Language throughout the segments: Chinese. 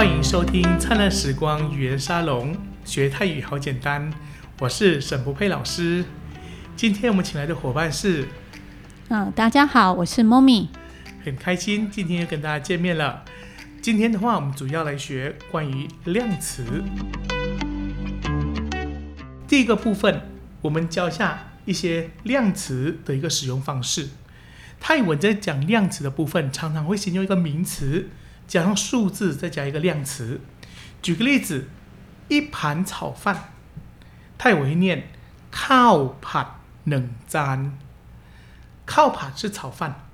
欢迎收听《灿烂时光语言沙龙》，学泰语好简单。我是沈不佩老师。今天我们请来的伙伴是，嗯，大家好，我是 Mommy。很开心今天又跟大家见面了。今天的话，我们主要来学关于量词。第一个部分，我们教一下一些量词的一个使用方式。泰文在讲量词的部分，常常会先用一个名词加上数字，再加一个量词。举个例子，一盘炒饭，泰文会念靠ผั冷粘。靠ผั是炒饭，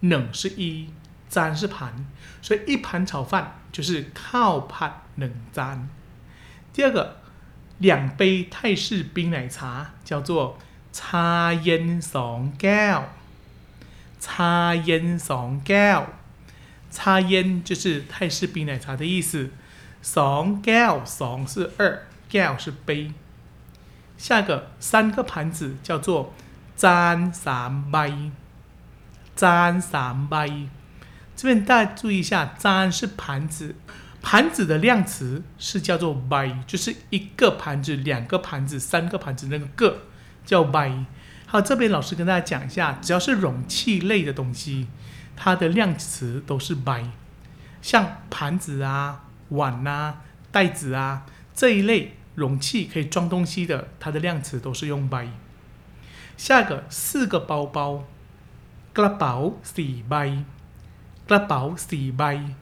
冷是一，粘是盘，所以一盘炒饭就是靠ผั冷粘。第二个，两杯泰式冰奶茶叫做茶烟สอง茶烟สอง 擦烟就是泰式冰奶茶的意思。Song gal song 是二，gal 是杯。下一个三个盘子叫做粘三杯，粘三杯。这边大家注意一下，粘是盘子，盘子的量词是叫做杯，就是一个盘子、两个盘子、三个盘子那个个叫杯。好，这边老师跟大家讲一下，只要是容器类的东西，它的量词都是 by。像盘子啊、碗啊、袋子啊这一类容器可以装东西的，它的量词都是用 by。下一个四个包包，กระเป๋าสี่ใบ，กระเป๋าสี่ใบ。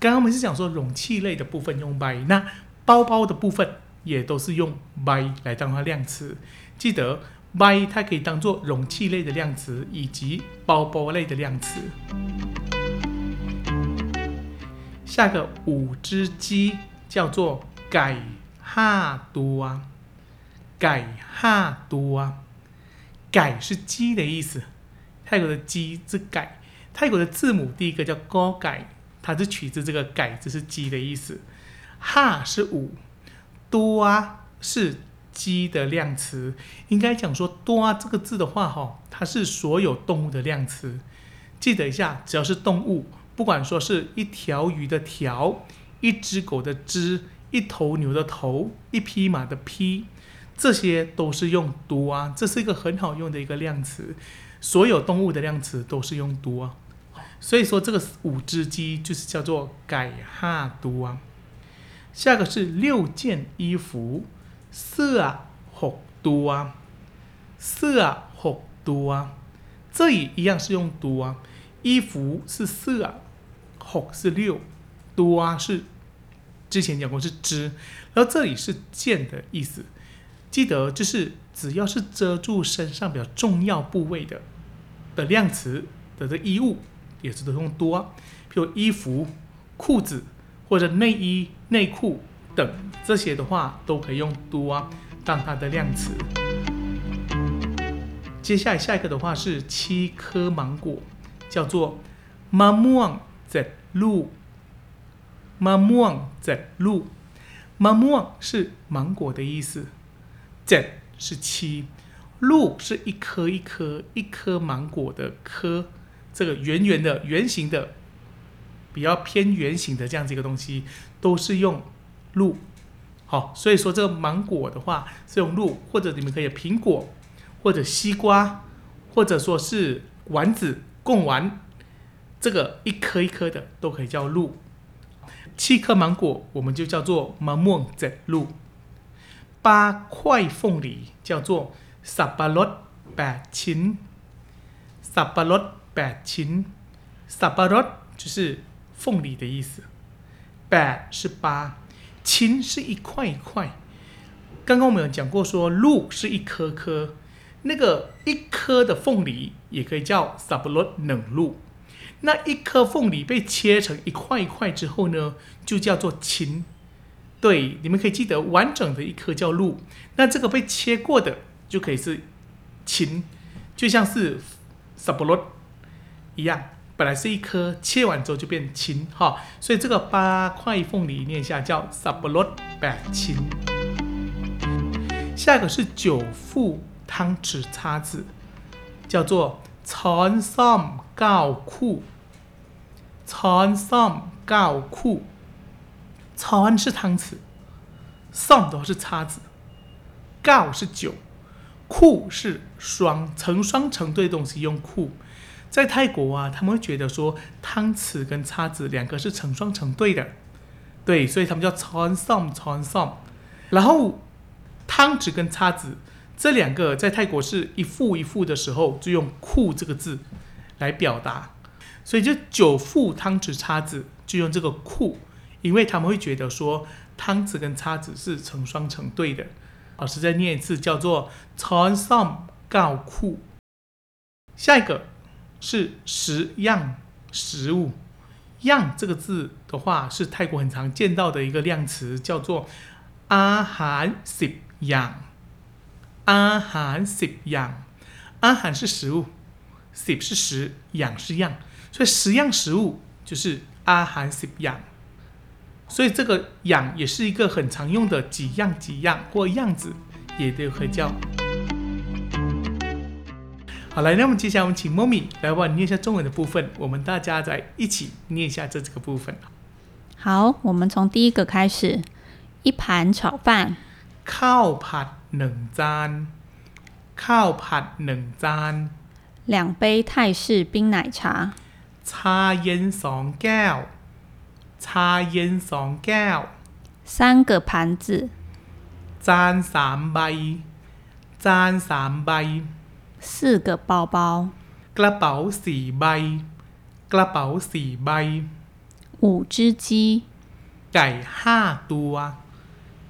刚刚我们是讲说容器类的部分用 by，那包包的部分也都是用 by 来当它量词，记得。 by 它可以当做容器类的量词，以及包包类的量词。下个五只鸡叫做改哈多，改哈多，改是鸡的意思。泰国的鸡是改，泰国的字母第一个叫高改，它是取自这个改字是鸡的意思。哈是五，多是。鸡的量词应该讲说多啊这个字的话，哈，它是所有动物的量词。记得一下，只要是动物，不管说是一条鱼的条，一只狗的只，一头牛的头，一匹马的匹，这些都是用多啊。这是一个很好用的一个量词，所有动物的量词都是用多啊。所以说这个五只鸡就是叫做改哈多啊。下个是六件衣服。四啊，ห多啊，四啊，ห多啊，这里一样是用多啊。衣服是四啊，ห是六，多啊是之前讲过是之，然后这里是件的意思。记得就是只要是遮住身上比较重要部位的的量词的这衣物，也是都用多，比如衣服、裤子或者内衣、内裤。 等这些的话都可以用多啊当它的量词。接下来下一个的话是七颗芒果，叫做 mamang z lu。mamang z lu。mamang 是芒果的意思，z 是七，lu 是一颗一颗一颗芒果的颗，这个圆圆的圆形的，比较偏圆形的这样子一个东西，都是用。鹿。好，所以说这个芒果的话是用鹿，或者你们可以苹果，或者西瓜，或者说是丸子、贡丸，这个一颗一颗的都可以叫鹿。七颗芒果我们就叫做芒果仔鹿，八块凤梨叫做萨巴洛八琴，萨巴洛八琴，萨巴洛就是凤梨的意思，八是八。青是一块一块，刚刚我们有讲过，说鹿是一颗颗，那个一颗的凤梨也可以叫 s a b l o 冷鹿，那一颗凤梨被切成一块一块之后呢，就叫做青。对，你们可以记得完整的一颗叫鹿，那这个被切过的就可以是青，就像是 s a b l o 一样。本来是一颗，切完之后就变青哈，所以这个八块凤梨念一下叫 sablot 八青。下一个是九副汤匙叉子，叫做 chon som gao ku，chon som gao ku 餐是汤匙，som 的话是叉子，gao 是酒，库是双成双成对的东西用库。在泰国啊，他们会觉得说汤匙跟叉子两个是成双成对的，对，所以他们叫 chon som chon som。然后汤匙跟叉子这两个在泰国是一副一副的时候，就用库这个字来表达。所以就九副汤匙叉子就用这个库，因为他们会觉得说汤匙跟叉子是成双成对的。老师再念一次，叫做 chon som gao 库。下一个。是十样食物，样这个字的话是泰国很常见到的一个量词，叫做阿含 sip 样。阿含 sip 样，阿含是食物十是十，样是样，所以十样食物就是阿含 sip 样。所以这个样也是一个很常用的几样几样或样子，也都可以叫。好，来，那么接下来我们请 Mommy 来帮你念一下中文的部分，我们大家再一起念一下这几个部分。好，我们从第一个开始，一盘炒饭。ข้าวผัดหนึ่งจานข้าวผัดหนึ่งจาน两杯泰式冰奶茶。ชาเย็นสองแก้วชาเย็นสองแก้ว三个盘子。จานสามใบจานสามใบ 四个包包，กระเป๋าสี่ใบกระเป๋าสี่ใบ五只鸡，ไก่ห้าตัว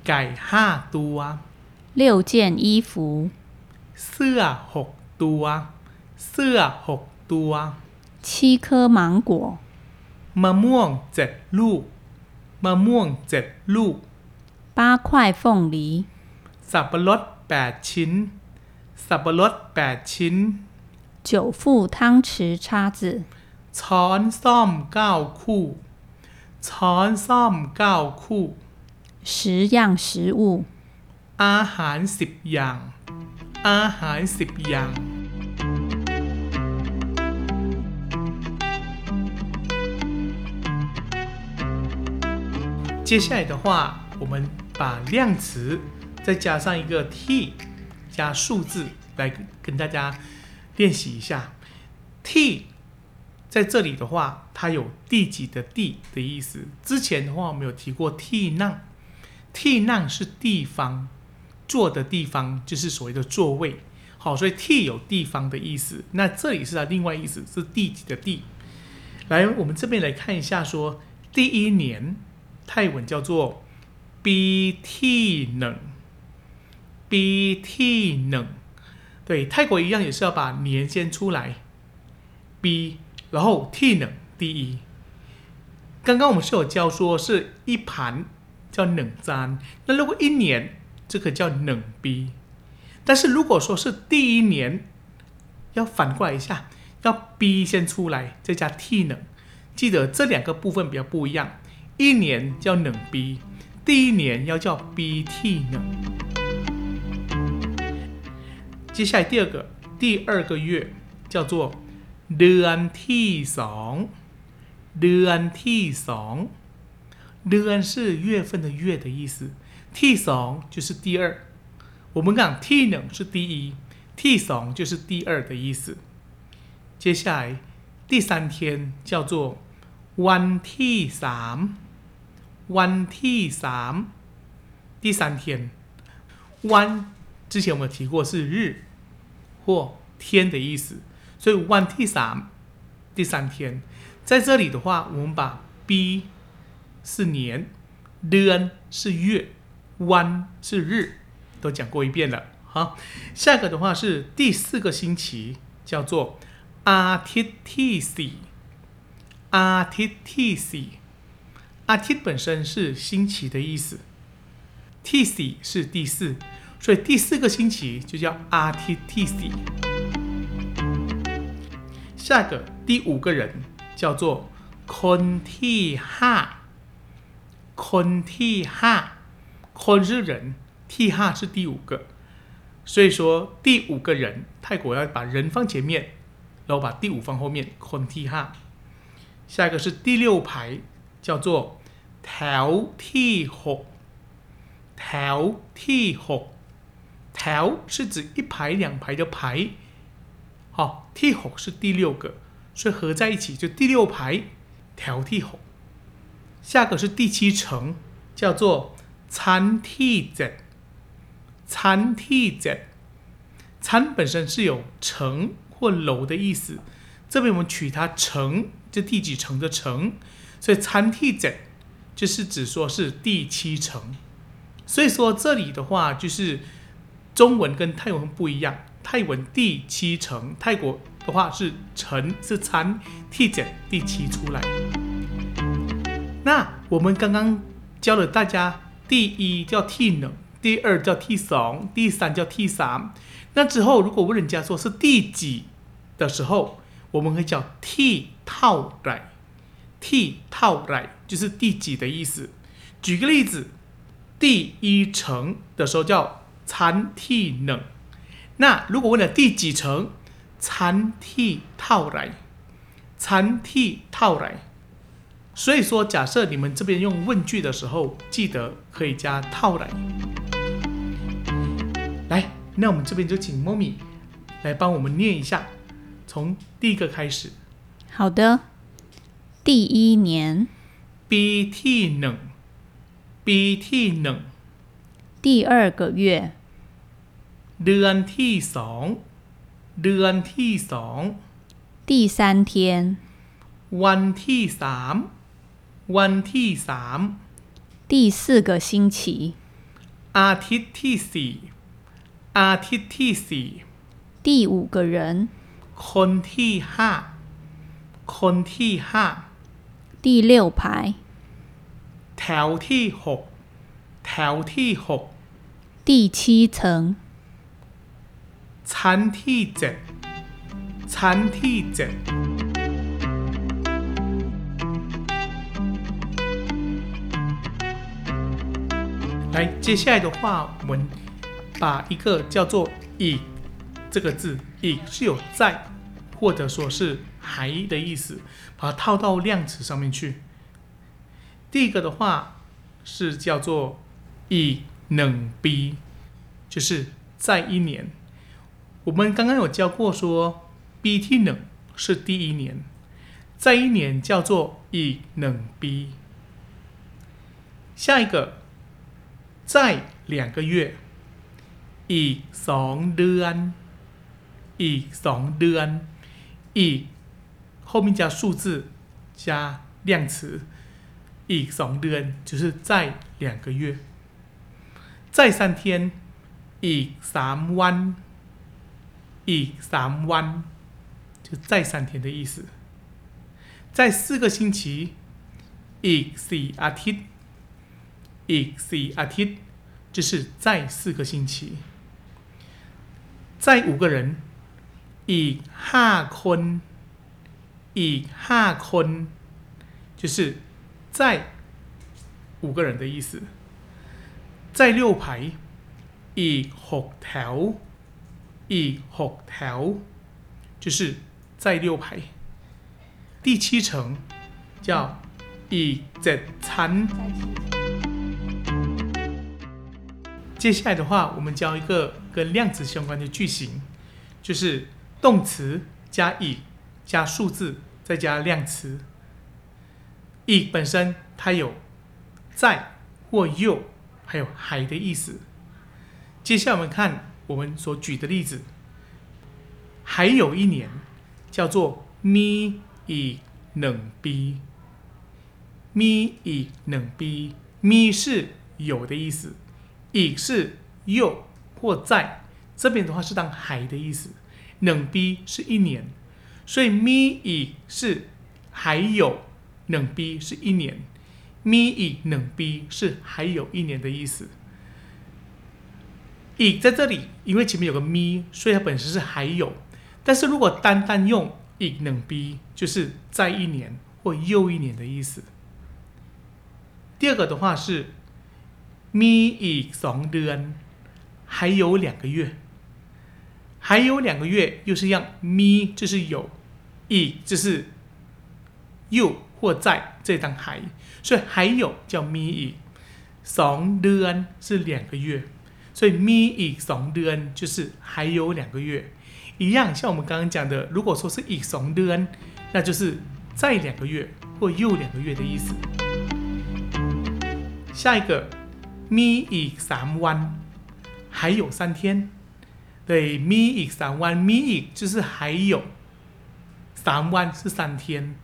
ไก่ห้าตัว六件衣服，เสื้อหกตัวเสื้อหกตัว七颗芒果，มะม่วงเจ็ดลูกมะม่วงเจ็ดลูก八块凤梨，สับปะรดแปดชิ้น สับปะรดแปดชิ้น九副汤匙叉子ช้อนซ่อมเก้าคู่ช้อนซ่อมเก้าคู่十样食物อาหารสิบอย่าง อาหารสิบอย่าง接下来的话，我们把量词再加上一个 t。 加数字来跟大家练习一下。T 在这里的话，它有第几的第的意思。之前的话我们有提过 T 浪，T 浪是地方，坐的地方就是所谓的座位。好，所以 T 有地方的意思。那这里是它另外意思是第几的第。来，我们这边来看一下，说第一年泰文叫做 B T 能。B T 能，对泰国一样也是要把年先出来，B，然后 T 能第一。刚刚我们是有教说是一盘叫冷粘，那如果一年这个叫冷 B，但是如果说是第一年，要反过来一下，要 B 先出来再加 T 能，记得这两个部分比较不一样，一年叫冷 B，第一年要叫 B T 能。接下来第二个第二个月叫做เดือนที่สองเดือนที่สองเดือน是月份的月的意思ที่สอง就是第二我们讲ที่หนึ่ง是第一ที่สอง就是第二的意思接下来第三天叫做วันที่สามวันที่สาม第三天วัน 之前我们提过是日或天的意思，所以 one t 三第三天，在这里的话，我们把 b 是年，n 是月，one 是日，都讲过一遍了。好，下一个的话是第四个星期，叫做 a r t i t c a r t i t c a r t i 本身是星期的意思，t c 是第四。所以第四个星期就叫 RTTC。下一个第五个人叫做 Kontiha。坤替哈，坤是人，替哈是第五个，所以说第五个人，泰国要把人放前面，然后把第五放后面，坤替哈。下一个是第六排，叫做条替吼，条替吼，条是指一排两排的排，好，替吼是第六个，所以合在一起就第六排条替吼。下个是第七层，叫做餐替子。餐替子，餐本身是有层或楼的意思，这边我们取它层，就第几层的层，所以餐替子就是指说是第七层。所以说这里的话就是。中文跟泰文不一样泰文第七层泰国的话是陈是餐 t 减第七出来。那我们刚刚教了大家第一叫 t 呢第二叫 t 怂第三叫 t 啥那之后如果问人家说是第几的时候我们会叫 t 套来 t 套来就是第几的意思。举个例子第一层的时候叫残替冷。那如果问了第几层，残替套来，残替套来。所以说，假设你们这边用问句的时候，记得可以加套来。来，那我们这边就请 Mommy 来帮我们念一下，从第一个开始。好的，第一年，鼻涕冷，鼻涕冷。第二个月， เดือนที่สองเดือนที่สอง 第三天， วันที่สามวันที่สาม 第四个星期， อาทิตย์ที่สี่อาทิตย์ที่สี่ 第五个人， คนที่ห้าคนที่ห้า 第六排， แถวที่หกแถวที่หก 第七层， ชั้นที่เจ็ดชั้นที่เจ็ด来，接下来的话，我们把一个叫做“以”这个字，“以”是有在或者说是还的意思，把它套到量词上面去。第一个的话是叫做“以 能逼”，就是在一年。我们刚刚有教过说，BT 能是第一年，在一年叫做以能 B。下一个，在两个月，以สองเดือน以สองเดือน以后面加数字加量词，以สองเดือน就是在两个月， 在三天，以สามวัน。อีกสามวัน就再三天的意思。在四个星期，อีกสี่อาทิตย์อีกสี่อาทิตย์就是再四个星期。在五个人，อีกห้าคนอีกห้าคน就是在五个人的意思。 在六排，อีกหกแถว อีกหกแถว就是在六排。第七层叫อีกเจ็ดชั้น。接下来的话，我们教一个跟量词相关的句型，就是动词加以加数字再加量词。以本身它有在或又 还有海的意思。接下来我们看我们所举的例子，还有一年叫做咪以能逼，咪以能逼，咪是有的意思，以是又或在，这边的话是当还的意思，能逼是一年，所以咪以是还有，能逼是一年，咪以冷逼是还有一年的意思。以在这里，因为前面有个咪，所以它本身是还有。但是如果单单用以冷逼，就是在一年或又一年的意思。第二个的话是咪以怂的恩，还有两个月，还有两个月，又是一样咪就是有，以就是又或在这当还，所以还有叫咪อีสเดือน是两个月，所以咪อีสเดือน就是还有两个月。一样，像我们刚刚讲的，如果说是อีสเดือน那就是再两个月或又两个月的意思。下一个มีอีสวัน还有三天。对，มีอีสวันมีอี就是还有。三万是三天，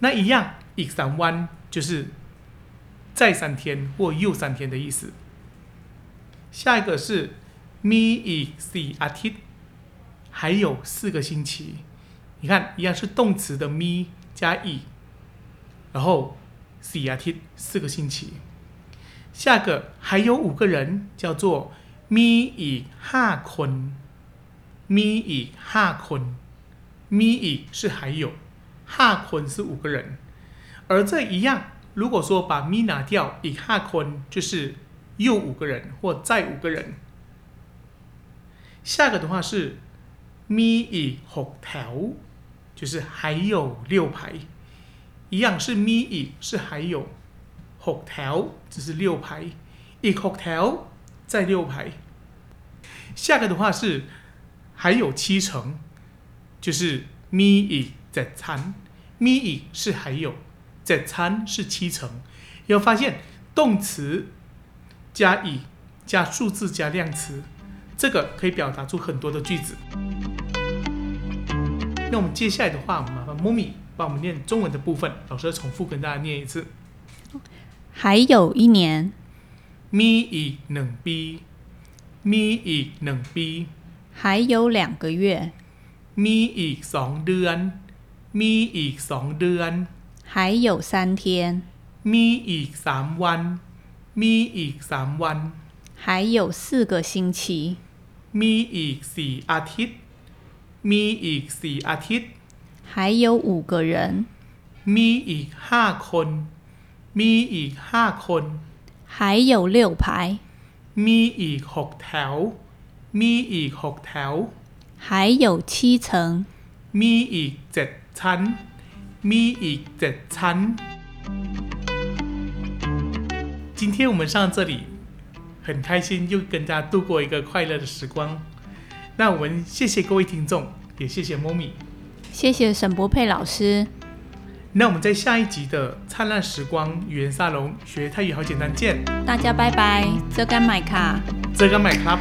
那一样， อี三万就是再三天或又三天的意思。下一个是มีอีสี่อาทิตย์，还有四个星期。你看，一样是动词的มี加อี，然后สี่อาทิตย์四个星期。下个还有五个人，叫做มีอีห้าคน，มีอีห้าคน。咪อี是还有，哈坤是五个人， 而这一样如果说把 me 拿掉一下坤就是又五个人或再五个人下个的话是 me 以后 hotel 就是还有六排。一样是 me 以是还有 hotel 只是六排。一个 hotel 再六排。下个的话是还有七层就是 me 以再餐，me 以是还有在餐是七成。有发现动词加以加数字加量词，这个可以表达出很多的句子。那我们接下来的话，麻烦莫咪帮我们念中文的部分，老师重复跟大家念一次。还有一年，咪以能逼，咪以能逼，还有两个月。มีอีกสองเดือน มีอีกสองเดือน 还有三天มีอีกสามวัน มีอีกสามวัน还有四个星期มีอีกสี่อาทิตย์ มีอีกสี่อาทิตย์还有五个人มีอีกห้าคน มีอีกห้าคน还有六排มีอีกหกแถว มีอีกหกแถว还有七层。มีอีกเจ็ดชั้น มีอีกเจ็ดชั้น。今天我们上这里很开心，又跟大家度过一个快乐的时光。那我们谢谢各位听众，也谢谢猫咪，谢谢沈博佩老师。那我们在下一集的灿烂时光语言沙龙学泰语好简单见。大家拜拜，这干买卡，这干买卡。